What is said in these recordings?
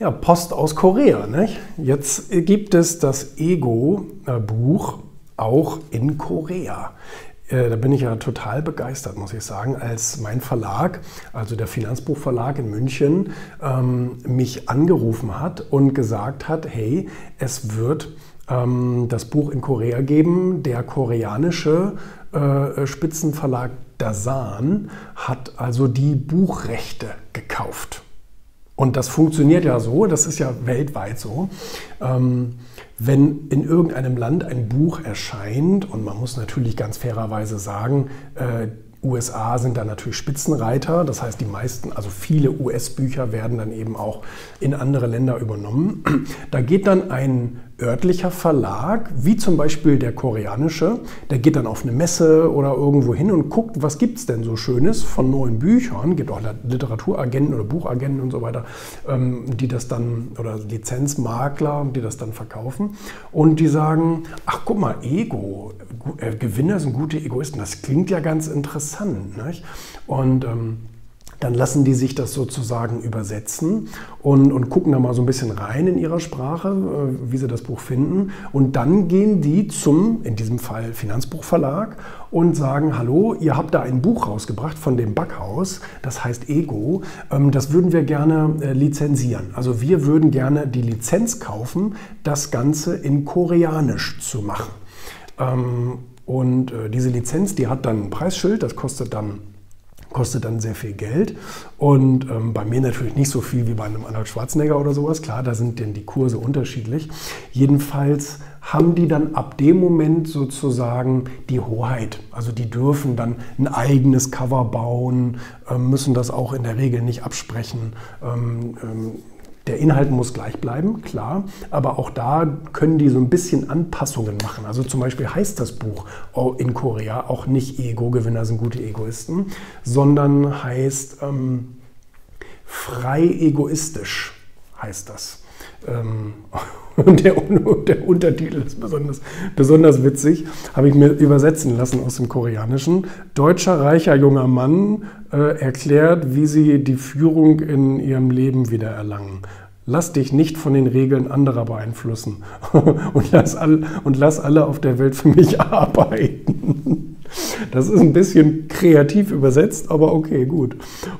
Ja, Post aus Korea. Nicht? Jetzt gibt es das Ego-Buch auch in Korea. Äh, da bin ich ja total begeistert, muss ich sagen, als mein Verlag, also der Finanzbuchverlag in München, ähm, mich angerufen hat und gesagt hat, hey, es wird ähm, das Buch in Korea geben. Der koreanische äh, Spitzenverlag Dasan hat also die Buchrechte gekauft. Und das funktioniert ja so, das ist ja weltweit so. Ähm, wenn in irgendeinem Land ein Buch erscheint, und man muss natürlich ganz fairerweise sagen, äh, USA sind da natürlich Spitzenreiter, das heißt die meisten, also viele US-Bücher werden dann eben auch in andere Länder übernommen. Da geht dann ein örtlicher Verlag, wie zum Beispiel der koreanische, der geht dann auf eine Messe oder irgendwo hin und guckt, was gibt es denn so Schönes von neuen Büchern, gibt auch Literaturagenten oder Buchagenten und so weiter, ähm, die das dann, oder Lizenzmakler, die das dann verkaufen und die sagen, ach guck mal, Ego, äh, Gewinner sind gute Egoisten, das klingt ja ganz interessant. Nicht? Und ähm, dann lassen die sich das sozusagen übersetzen und, und gucken da mal so ein bisschen rein in ihrer Sprache, äh, wie sie das Buch finden. Und dann gehen die zum, in diesem Fall Finanzbuchverlag, und sagen, hallo, ihr habt da ein Buch rausgebracht von dem Backhaus, das heißt Ego, ähm, das würden wir gerne äh, lizenzieren. Also wir würden gerne die Lizenz kaufen, das Ganze in Koreanisch zu machen. Ähm, und äh, diese Lizenz, die hat dann ein Preisschild, das kostet dann kostet dann sehr viel Geld. Und ähm, bei mir natürlich nicht so viel wie bei einem Arnold Schwarzenegger oder sowas. Klar, da sind denn die Kurse unterschiedlich. Jedenfalls haben die dann ab dem Moment sozusagen die Hoheit. Also die dürfen dann ein eigenes Cover bauen, äh, müssen das auch in der Regel nicht absprechen. Der Inhalt muss gleich bleiben, klar, aber auch da können die so ein bisschen Anpassungen machen. Also zum Beispiel heißt das Buch in Korea auch nicht Ego-Gewinner sind gute Egoisten, sondern heißt ähm, frei egoistisch heißt das. Ähm, und der, der, Untertitel ist besonders, besonders witzig, habe ich mir übersetzen lassen aus dem Koreanischen. Deutscher reicher junger Mann äh, erklärt, wie sie die Führung in ihrem Leben wieder erlangen. Lass dich nicht von den Regeln anderer beeinflussen und lass, all, und lass alle auf der Welt für mich arbeiten. Das ist ein bisschen kreativ übersetzt, aber okay, gut.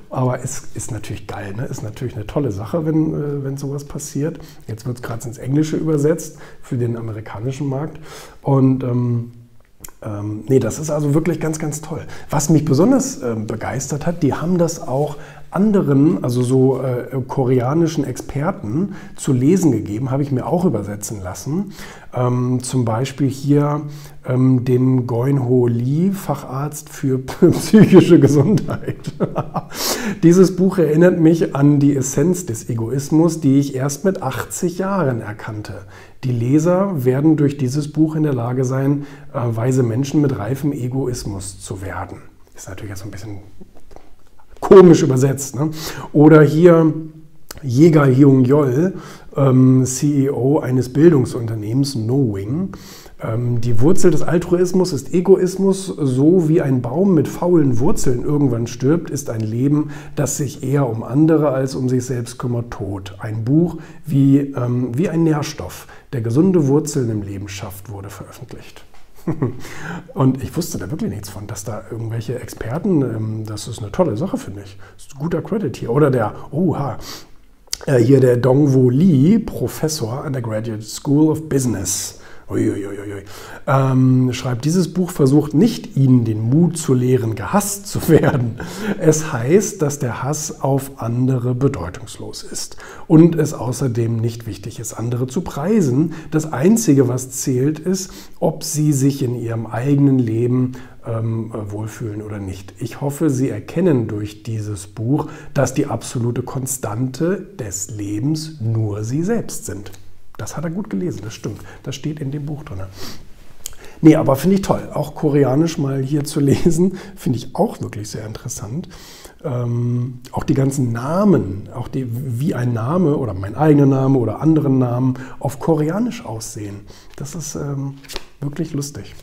Aber es ist natürlich geil, ne? ist natürlich eine tolle Sache, wenn, äh, wenn sowas passiert. Jetzt wird es gerade ins Englische übersetzt für den amerikanischen Markt. Und ähm, ähm, nee, das ist also wirklich ganz, ganz toll. Was mich besonders äh, begeistert hat, die haben das auch anderen, also so äh, koreanischen Experten zu lesen gegeben, habe ich mir auch übersetzen lassen. Ähm, zum Beispiel hier ähm, dem Goin Ho Lee, Facharzt für psychische Gesundheit. Dieses Buch erinnert mich an die Essenz des Egoismus, die ich erst mit 80 Jahren erkannte. Die Leser werden durch dieses Buch in der Lage sein, äh, weise Menschen mit reifem Egoismus zu werden. Ist natürlich jetzt ein bisschen komisch übersetzt. Ne? Oder hier Jäger Hyung Yol, ähm, CEO eines Bildungsunternehmens Knowing. Ähm, die Wurzel des Altruismus ist Egoismus. So wie ein Baum mit faulen Wurzeln irgendwann stirbt, ist ein Leben, das sich eher um andere als um sich selbst kümmert, tot. Ein Buch wie, ähm, wie ein Nährstoff, der gesunde Wurzeln im Leben schafft, wurde veröffentlicht. Und ich wusste da wirklich nichts von, dass da irgendwelche Experten, ähm, das ist eine tolle Sache, finde ich. Das ist ein guter Credit hier. Oder der, oha, äh, hier der Dongwo Lee, Professor an der Graduate School of Business uiuiui, ähm, schreibt, dieses Buch versucht nicht, ihnen den Mut zu lehren, gehasst zu werden. Es heißt, dass der Hass auf andere bedeutungslos ist und es außerdem nicht wichtig ist, andere zu preisen. Das Einzige, was zählt, ist, ob sie sich in ihrem eigenen Leben ähm, wohlfühlen oder nicht. Ich hoffe, Sie erkennen durch dieses Buch, dass die absolute Konstante des Lebens nur Sie selbst sind. Das hat er gut gelesen, das stimmt. Das steht in dem Buch drin. Nee, aber finde ich toll. Auch koreanisch mal hier zu lesen, finde ich auch wirklich sehr interessant. Ähm, auch die ganzen Namen, auch die, wie ein Name oder mein eigener Name oder andere Namen auf koreanisch aussehen. Das ist ähm, wirklich lustig.